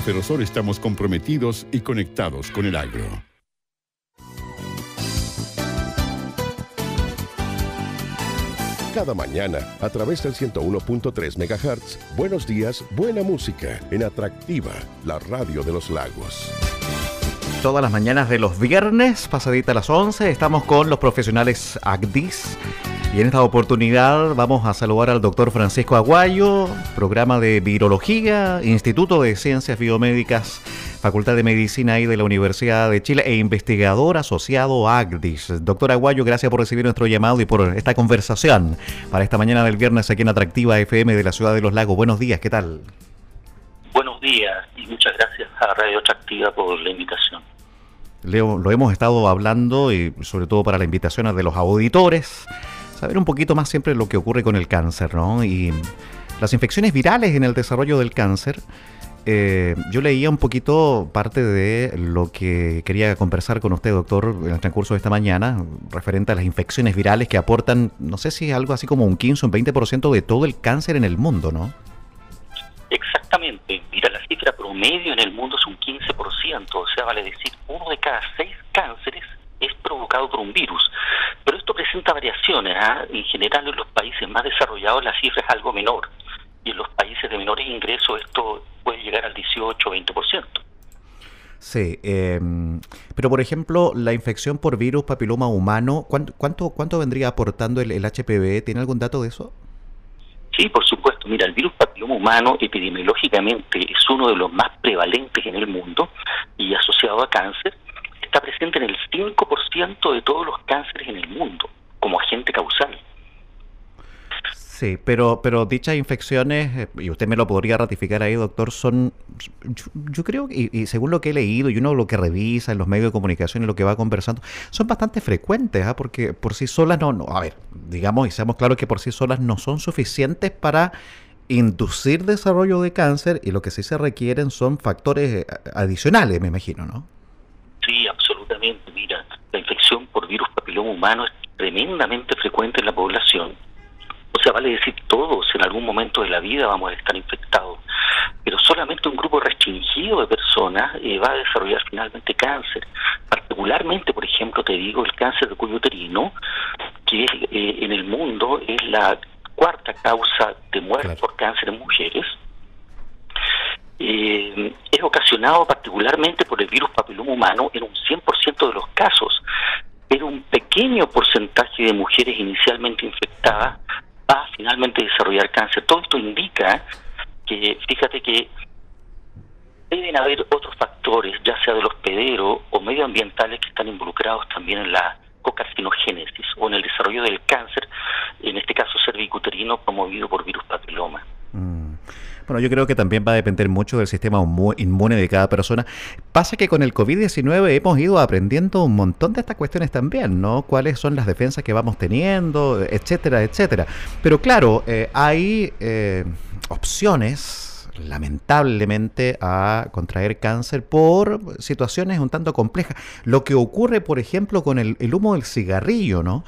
En Ferrosol estamos comprometidos y conectados con el agro. Cada mañana, a través del 101.3 MHz, Buenos días, buena música, en Atractiva, la radio de los lagos. Todas las mañanas de los viernes, pasadita a las 11, estamos con los profesionales ACDIS y en esta oportunidad vamos a saludar al doctor Francisco Aguayo, programa de Virología, Instituto de Ciencias Biomédicas, Facultad de Medicina y de la Universidad de Chile e investigador asociado a ACDIS. Doctor Aguayo, gracias por recibir nuestro llamado y por esta conversación para esta mañana del viernes aquí en Atractiva FM de la Ciudad de los Lagos. Buenos días, ¿qué tal? Buenos días y muchas gracias a Radio Atractiva por la invitación. Leo, lo hemos estado hablando y sobre todo para la invitación de los auditores saber un poquito más siempre lo que ocurre con el cáncer, ¿no? Y las infecciones virales en el desarrollo del cáncer. Eh, yo leía un poquito parte de lo que quería conversar con usted, doctor, en el transcurso de esta mañana, referente a las infecciones virales que aportan, no sé si algo así como un 15 o un 20% de todo el cáncer en el mundo, ¿no? Exactamente. Mira, promedio en el mundo es un 15%, o sea, vale decir, uno de cada seis cánceres es provocado por un virus. Pero esto presenta variaciones. ¿ah? En general, en los países más desarrollados la cifra es algo menor. Y en los países de menores ingresos esto puede llegar al 18 o 20%. Sí, em, pero por ejemplo, la infección por virus papiloma humano, ¿cuánto, cuánto, cuánto vendría aportando el, el HPV? ¿Tiene algún dato de eso? Sí, por supuesto. Mira, el virus papiloma humano epidemiológicamente es uno de los más prevalentes en el mundo y asociado a cáncer está presente en el 5% de todos los cánceres en el mundo como agente causal. Sí, pero, pero dichas infecciones, eh, y usted me lo podría ratificar ahí, doctor, son, yo, creo, y, y, según lo que he leído y uno lo que revisa en los medios de comunicación y lo que va conversando, son bastante frecuentes, ¿ah? porque por sí solas no, no, a ver, digamos y seamos claros que por sí solas no son suficientes para inducir desarrollo de cáncer y lo que sí se requieren son factores eh, adicionales, me imagino, ¿no? Sí, absolutamente. Mira, la infección por virus papiloma humano es tremendamente frecuente en la población. O sea, vale decir, todos en algún momento de la vida vamos a estar infectados, pero solamente un grupo restringido de personas eh, va a desarrollar finalmente cáncer. Particularmente, por ejemplo, te digo, el cáncer de cuello uterino, que eh, en el mundo es la cuarta causa de muerte claro. por cáncer en mujeres eh, es ocasionado particularmente por el virus papiloma humano en un 100% de los casos, pero un pequeño porcentaje de mujeres inicialmente infectadas a finalmente desarrollar cáncer. Todo esto indica que, fíjate que deben haber otros factores, ya sea de los pederos o medioambientales que están involucrados también en la cocarcinogénesis o en el desarrollo del cáncer, en este caso cervicuterino promovido por virus papiloma. Mm. Bueno, yo creo que también va a depender mucho del sistema inmune de cada persona. Pasa que con el COVID-19 hemos ido aprendiendo un montón de estas cuestiones también, ¿no? Cuáles son las defensas que vamos teniendo, etcétera, etcétera. Pero claro, eh, hay eh, opciones lamentablemente a contraer cáncer por situaciones un tanto complejas. Lo que ocurre, por ejemplo, con el, el humo del cigarrillo, ¿no?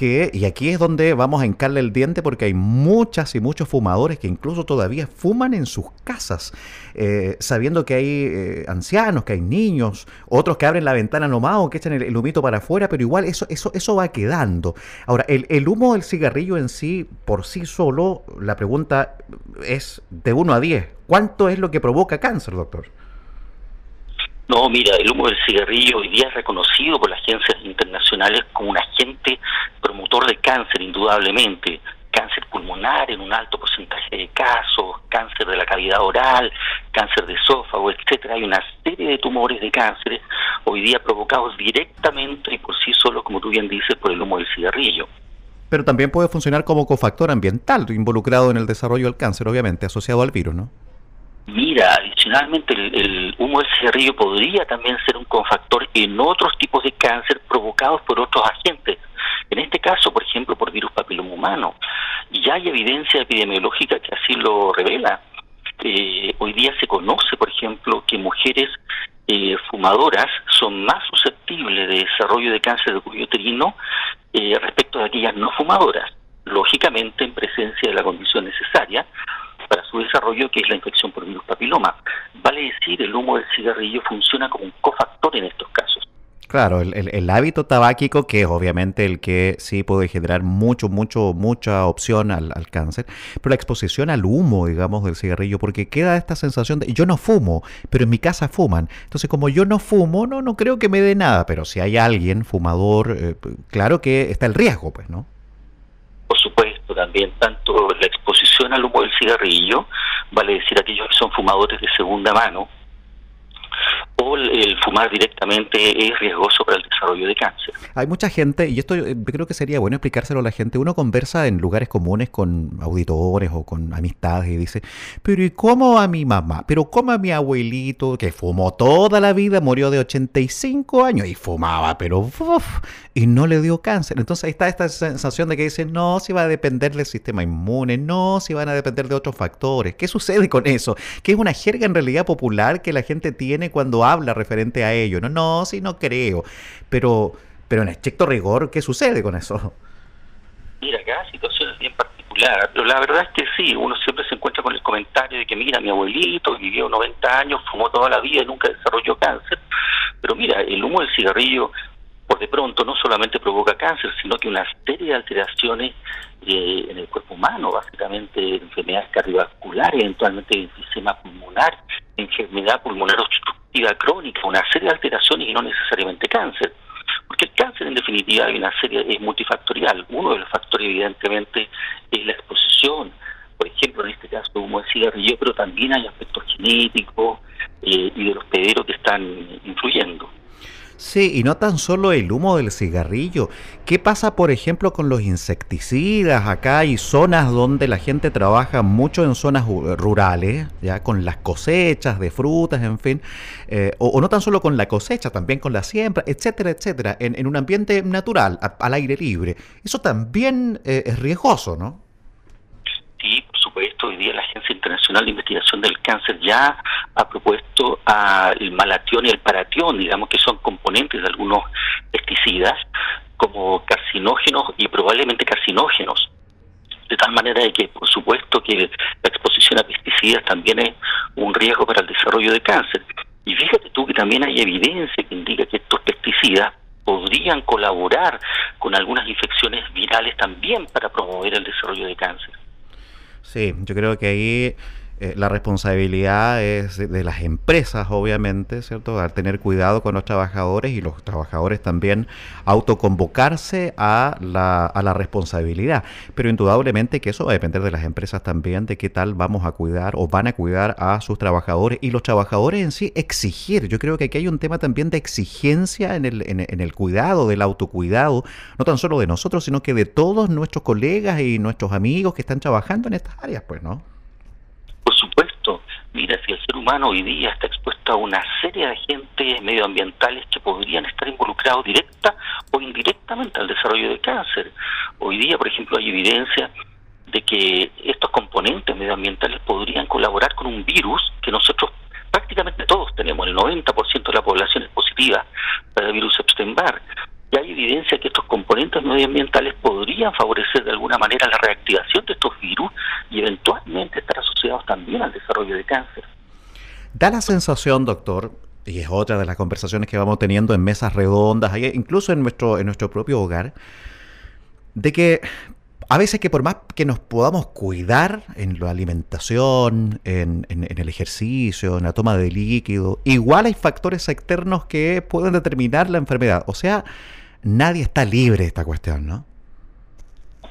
Y aquí es donde vamos a hincarle el diente porque hay muchas y muchos fumadores que incluso todavía fuman en sus casas, eh, sabiendo que hay eh, ancianos, que hay niños, otros que abren la ventana nomás o que echan el, el, humito para afuera, pero igual eso, eso, eso va quedando. Ahora, el, el humo del cigarrillo en sí, por sí solo, la pregunta es de 1 a 10, ¿cuánto es lo que provoca cáncer, doctor? No, mira, el humo del cigarrillo hoy día es reconocido por las agencias internacionales como un agente promotor de cáncer, indudablemente. Cáncer pulmonar en un alto porcentaje de casos, cáncer de la cavidad oral, cáncer de esófago, etcétera. Hay una serie de tumores de cánceres hoy día provocados directamente y por sí solos, como tú bien dices, por el humo del cigarrillo. Pero también puede funcionar como cofactor ambiental involucrado en el desarrollo del cáncer, obviamente, asociado al virus, ¿no? Mira, adicionalmente el, el, humo del cigarrillo podría también ser un cofactor en otros tipos de cáncer provocados por otros agentes. En este caso, por ejemplo, por virus papiloma humano. Ya hay evidencia epidemiológica que así lo revela. Eh, hoy día se conoce, por ejemplo, que mujeres eh, fumadoras son más susceptibles de desarrollo de cáncer de cuello uterino eh, respecto de aquellas no fumadoras. Lógicamente, en presencia de la condición necesaria, para su desarrollo, que es la infección por virus papiloma. Vale decir, el humo del cigarrillo funciona como un cofactor en estos casos. Claro, el, hábito tabáquico, que es obviamente el que sí puede generar mucho, mucho, mucha opción al, cáncer, pero la exposición al humo, digamos, del cigarrillo, porque queda esta sensación de yo no fumo, pero en mi casa fuman. Entonces, como yo no fumo, no, no creo que me dé nada, pero si hay alguien fumador, eh, claro que está el riesgo, pues, ¿no? Por supuesto, también tanto la exposición al humo del cigarrillo, vale decir aquellos que son fumadores de segunda mano, el, fumar directamente es riesgoso para el desarrollo de cáncer. Hay mucha gente, y esto eh, creo que sería bueno explicárselo a la gente, uno conversa en lugares comunes con auditores o con amistades y dice, pero ¿y cómo a mi mamá? ¿Pero cómo a mi abuelito que fumó toda la vida, murió de 85 años y fumaba, pero y no le dio cáncer? Entonces ahí está esta sensación de que dicen, no, si va a depender del sistema inmune, no, si van a depender de otros factores. ¿Qué sucede con eso? Que es una jerga en realidad popular que la gente tiene cuando habla referente a ello. No, no, sí, no creo. Pero, pero en estricto rigor, ¿qué sucede con eso? Mira, cada situación es bien particular, pero la verdad es que sí, uno siempre se encuentra con el comentario de que, mira, mi abuelito vivió 90 años, fumó toda la vida y nunca desarrolló cáncer. Pero mira, el humo del cigarrillo, por de pronto, no solamente provoca cáncer, sino que una serie de alteraciones eh, en el cuerpo humano, básicamente enfermedades cardiovasculares, eventualmente enfisema pulmonar, enfermedad pulmonar obstructiva crónica, una serie de alteraciones y no necesariamente cáncer. Porque el cáncer en definitiva hay una serie, es multifactorial. Uno de los factores evidentemente es la exposición, por ejemplo en este caso humo de cigarrillo, pero también hay aspectos genéticos eh, y de los pederos que están influyendo. Sí, y no tan solo el humo del cigarrillo. ¿Qué pasa, por ejemplo, con los insecticidas? Acá hay zonas donde la gente trabaja mucho en zonas rurales, ya con las cosechas de frutas, en fin, eh, o, no tan solo con la cosecha, también con la siembra, etcétera, etcétera, en, un ambiente natural, al aire libre. Eso también eh, es riesgoso, ¿no? La Agencia Internacional de Investigación del Cáncer ya ha propuesto al malatión y el paratión, digamos que son componentes de algunos pesticidas, como carcinógenos y probablemente carcinógenos. De tal manera de que, por supuesto, que la exposición a pesticidas también es un riesgo para el desarrollo de cáncer. Y fíjate tú que también hay evidencia que indica que estos pesticidas podrían colaborar con algunas infecciones virales también para promover el desarrollo de cáncer. Sí, yo creo que ahí eh, la responsabilidad es de, las empresas, obviamente, ¿cierto? Al tener cuidado con los trabajadores y los trabajadores también autoconvocarse a la, a la responsabilidad. Pero indudablemente que eso va a depender de las empresas también, de qué tal vamos a cuidar o van a cuidar a sus trabajadores y los trabajadores en sí exigir. Yo creo que aquí hay un tema también de exigencia en el, en el cuidado, del autocuidado, no tan solo de nosotros, sino que de todos nuestros colegas y nuestros amigos que están trabajando en estas áreas, pues, ¿no? Mira, si el ser humano hoy día está expuesto a una serie de agentes medioambientales que podrían estar involucrados directa o indirectamente al desarrollo del cáncer. Hoy día, por ejemplo, hay evidencia de que estos componentes medioambientales podrían colaborar con un virus que nosotros prácticamente todos tenemos, el 90% de la población es positiva para el virus Epstein-Barr y hay evidencia que estos componentes medioambientales podrían favorecer de alguna manera la reactivación de estos virus y eventualmente estar asociados también al desarrollo de cáncer. Da la sensación, doctor, y es otra de las conversaciones que vamos teniendo en mesas redondas, incluso en nuestro, en nuestro propio hogar, de que a veces que por más que nos podamos cuidar en la alimentación, en, en, el ejercicio, en la toma de líquido, igual hay factores externos que pueden determinar la enfermedad. O sea, nadie está libre de esta cuestión, ¿no?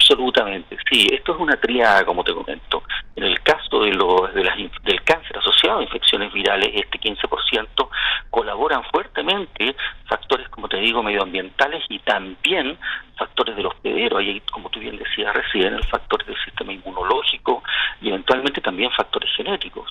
Absolutamente, sí. Esto es una triada, como te comento. En el caso de, los, de las, del cáncer asociado a infecciones virales, este 15% colaboran fuertemente factores, como te digo, medioambientales y también factores de los pederos. Ahí, como tú bien decías, residen el factor del sistema inmunológico y eventualmente también factores genéticos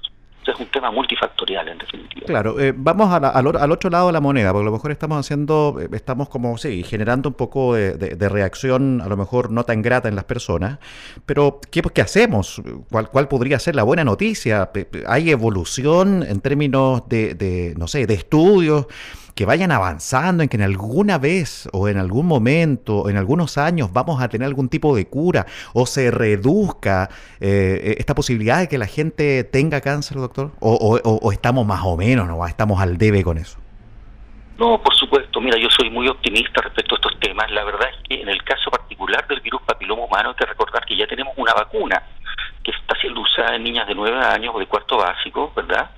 es un tema multifactorial, en definitiva. Claro, eh, vamos al, otro lado de la moneda, porque a lo mejor estamos haciendo, eh, estamos como, sí, generando un poco de, reacción, a lo mejor no tan grata en las personas, pero ¿qué, qué hacemos? ¿Cuál, ¿Cuál podría ser la buena noticia? ¿Hay evolución en términos de, de no sé, de estudios? Que vayan avanzando, en que en alguna vez o en algún momento, en algunos años, vamos a tener algún tipo de cura o se reduzca eh, esta posibilidad de que la gente tenga cáncer, doctor? ¿O, o estamos más o menos, no estamos al debe con eso? No, por supuesto. Mira, yo soy muy optimista respecto a estos temas. La verdad es que en el caso particular del virus papiloma humano hay que recordar que ya tenemos una vacuna que está siendo usada en niñas de 9 años o de cuarto básico, ¿verdad?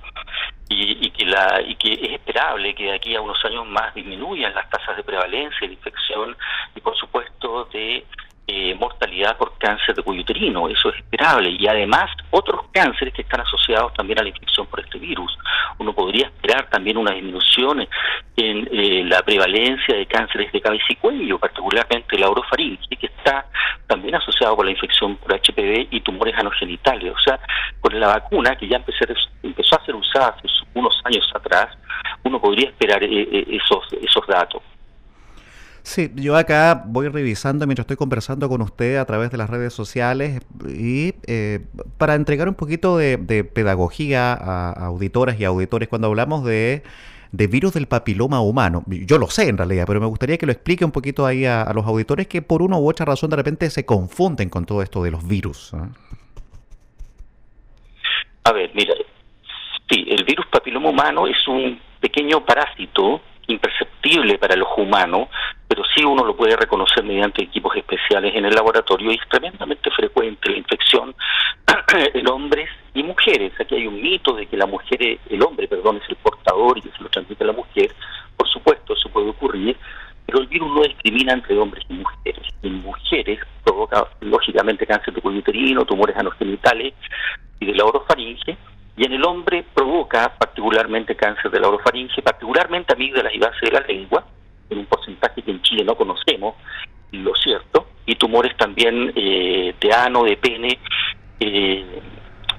Y, que la, y que es esperable que de aquí a unos años más disminuyan las tasas de prevalencia de infección y por supuesto de eh, mortalidad por cáncer de cuello uterino, eso es esperable, y además otros cánceres que están asociados también a la infección por este virus. Uno podría esperar también una disminución en eh, la prevalencia de cánceres de cabeza y cuello, particularmente la orofaringe, que está también asociado con la infección por HPV y tumores anogenitales. O sea, con la vacuna que ya empezó a ser usada hace unos años atrás, uno podría esperar eh, esos, esos datos. Sí, yo acá voy revisando mientras estoy conversando con usted a través de las redes sociales y eh, para entregar un poquito de, pedagogía a, auditoras y auditores cuando hablamos de, virus del papiloma humano. Yo lo sé en realidad, pero me gustaría que lo explique un poquito ahí a, los auditores que por una u otra razón de repente se confunden con todo esto de los virus. ¿ah? A ver, mira, sí, el virus papiloma humano es un pequeño parásito imperceptible para los humanos, pero sí uno lo puede reconocer mediante equipos especiales en el laboratorio y es tremendamente frecuente la infección en hombres y mujeres. Aquí hay un mito de que la mujer, el hombre, perdón, es el portador y que se lo transmite a la mujer. Por supuesto, eso puede ocurrir, pero el virus no discrimina entre hombres y mujeres. En mujeres provoca, lógicamente, cáncer de cuello uterino, tumores anogenitales y de la orofaringe, y en el hombre provoca particularmente cáncer de la orofaringe, particularmente amígdalas y base de la lengua, en un porcentaje que en Chile no conocemos, lo cierto, y tumores también eh, de ano, de pene, eh,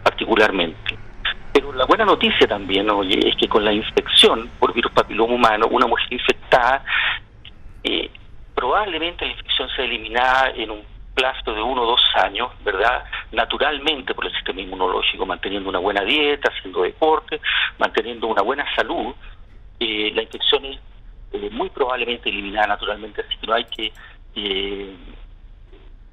particularmente. Pero la buena noticia también, oye, es que con la infección por virus papiloma humano, una mujer infectada, eh, probablemente la infección sea eliminada en un plazo de uno o dos años, ¿verdad? Naturalmente por el sistema inmunológico, manteniendo una buena dieta, haciendo deporte, manteniendo una buena salud, eh, la infección es eh, muy probablemente eliminada naturalmente, así que no hay que eh,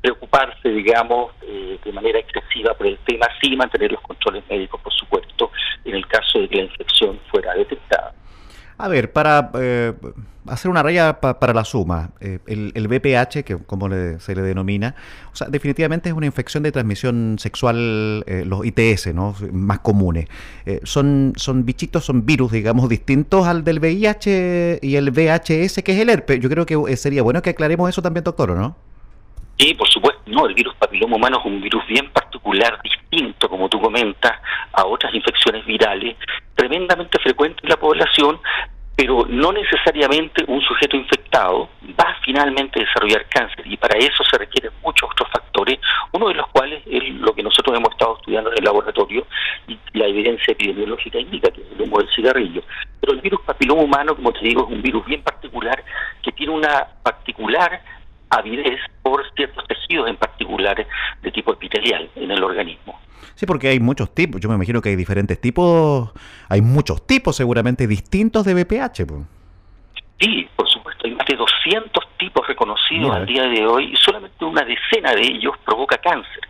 preocuparse, digamos, de manera excesiva por el tema, sí mantener los controles médicos, por supuesto, en el caso de que la infección fuera detectada. A ver, para eh, hacer una raya para la suma, eh, el, el, BPH, que como se le denomina, o sea, definitivamente es una infección de transmisión sexual, eh, los ITS, ¿no? Más comunes. son, son bichitos, son virus, digamos, distintos al del VIH y el VHS, que es el herpes. Yo creo que sería bueno que aclaremos eso también, doctor, ¿no? Sí, por supuesto, no, el virus papiloma humano es un virus bien particular, distinto, como tú comentas, a otras infecciones virales, tremendamente frecuente en la población, pero no necesariamente un sujeto infectado va finalmente a desarrollar cáncer y para eso se requieren muchos otros factores, uno de los cuales es lo que nosotros hemos estado estudiando en el laboratorio y la evidencia epidemiológica indica que es el humo del cigarrillo. Pero el virus papiloma humano, como te digo, es un virus bien particular que tiene una particular avidez por ciertos tejidos en particular de tipo epitelial en el organismo. Sí, porque hay muchos tipos. Yo me imagino que hay diferentes tipos. Hay muchos tipos seguramente distintos de BPH. Sí, por supuesto. Hay más de 200 tipos reconocidos al día de hoy y solamente una decena de ellos provoca cáncer.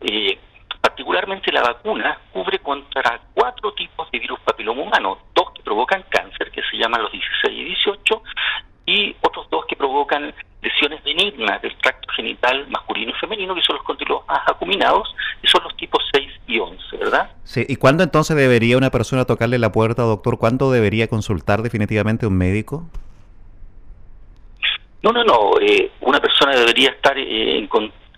Eh, particularmente la vacuna cubre contra cuatro tipos de virus papiloma humano, dos que provocan cáncer, que se llaman los 16 y 18, y otros dos que provocan lesiones benignas del tracto genital masculino y femenino, que son los contilos más acuminados, y son los tipos 6 y 11, ¿verdad? Sí, ¿y cuándo entonces debería una persona tocarle la puerta, doctor? ¿Cuándo debería consultar definitivamente un médico? No, no, no. Eh, una persona debería estar eh, en,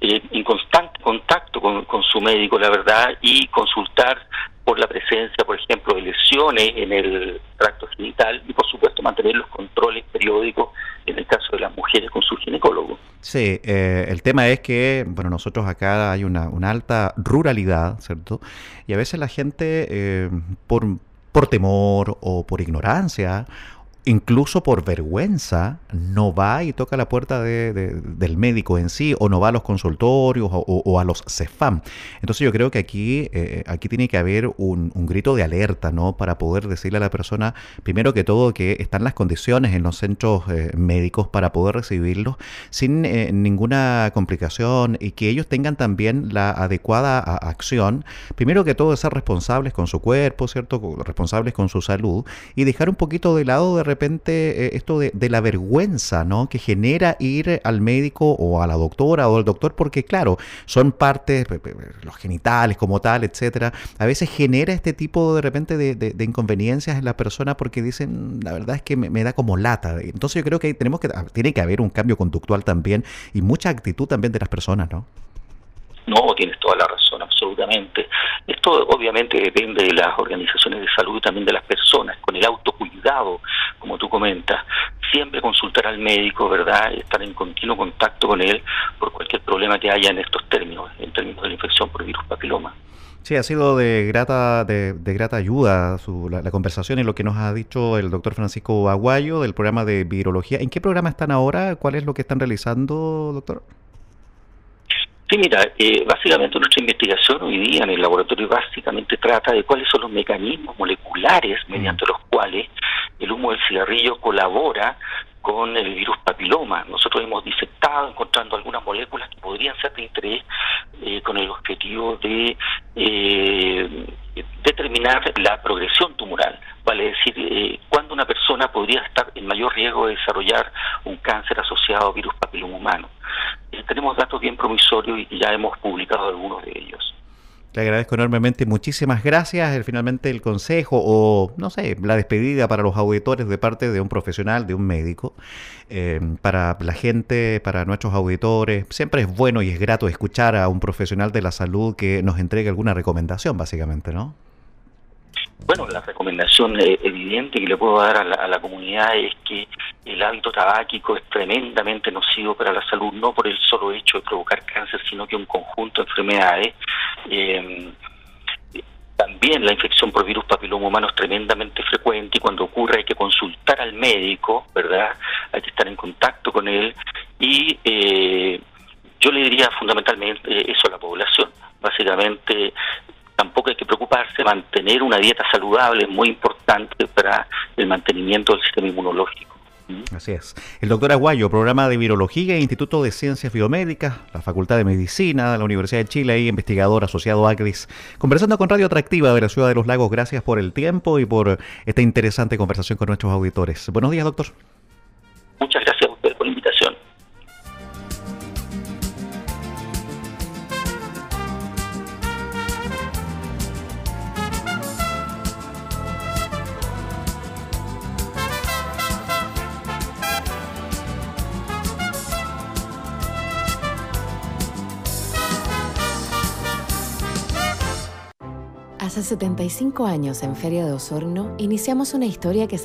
eh, en constante contacto con, su médico, la verdad, y consultar por la presencia, por ejemplo, de lesiones en el tracto genital y, por supuesto, mantener los controles periódicos en el caso de las mujeres con su ginecólogo. Sí, eh, el tema es que, bueno, nosotros acá hay una, una alta ruralidad, ¿cierto? Y a veces la gente, eh, por, por temor o por ignorancia, incluso por vergüenza, no va y toca la puerta del médico en sí, o no va a los consultorios o, a los CEFAM. Entonces yo creo que aquí, eh, aquí tiene que haber un, grito de alerta, ¿no? Para poder decirle a la persona, primero que todo, que están las condiciones en los centros eh, médicos para poder recibirlos sin eh, ninguna complicación y que ellos tengan también la adecuada acción, primero que todo, de ser responsables con su cuerpo, ¿cierto? Responsables con su salud y dejar un poquito de lado de repente eh, esto de, la vergüenza, ¿no? Que genera ir al médico o a la doctora o al doctor, porque claro, son partes, los genitales como tal, etcétera. A veces genera este tipo de repente de, inconveniencias en la persona porque dicen, la verdad es que me, da como lata. Entonces yo creo que tenemos que, tiene que haber un cambio conductual también y mucha actitud también de las personas, ¿no? No, tienes toda la razón, absolutamente. Esto obviamente depende de las organizaciones de salud y también de las personas, con el autocuidado, como tú comentas. Siempre consultar al médico, ¿verdad? Estar en continuo contacto con él por cualquier problema que haya en estos términos, en términos de la infección por virus papiloma. Sí, ha sido de grata, de, grata ayuda la, la, conversación y lo que nos ha dicho el doctor Francisco Aguayo del programa de virología. ¿En qué programa están ahora? ¿Cuál es lo que están realizando, doctor? Sí, mira, eh, básicamente nuestra investigación hoy día en el laboratorio básicamente trata de cuáles son los mecanismos moleculares mm. mediante los cuales el humo del cigarrillo colabora con el virus papiloma. Nosotros hemos disectado encontrando algunas moléculas que podrían ser de interés eh, con el objetivo de eh, determinar la progresión tumoral, vale decir, eh, cuándo una persona podría estar en mayor riesgo de desarrollar un cáncer asociado a virus papiloma humano. Tenemos datos bien promisorios y ya hemos publicado algunos de ellos. Le agradezco enormemente, muchísimas gracias. Finalmente el consejo o, no sé, la despedida para los auditores de parte de un profesional, de un médico, eh, para la gente, para nuestros auditores. Siempre es bueno y es grato escuchar a un profesional de la salud que nos entregue alguna recomendación, básicamente, ¿no? Bueno, la recomendación eh, evidente que le puedo dar a la, comunidad es que el hábito tabáquico es tremendamente nocivo para la salud, no por el solo hecho de provocar cáncer, sino que un conjunto de enfermedades. Eh, también la infección por virus papiloma humano es tremendamente frecuente y cuando ocurre hay que consultar al médico, ¿verdad? Hay que estar en contacto con él y eh, yo le diría fundamentalmente eso a la población. Básicamente tampoco hay que preocuparse, mantener una dieta saludable es muy importante para el mantenimiento del sistema inmunológico. ¿Mm? Así es. El doctor Aguayo, programa de Virología e Instituto de Ciencias Biomédicas, la Facultad de Medicina de la Universidad de Chile y investigador asociado a ACRIS, conversando con Radio Atractiva de la Ciudad de los Lagos. Gracias por el tiempo y por esta interesante conversación con nuestros auditores. Buenos días, doctor. Muchas gracias Hace 75 años en Feria de Osorno iniciamos una historia que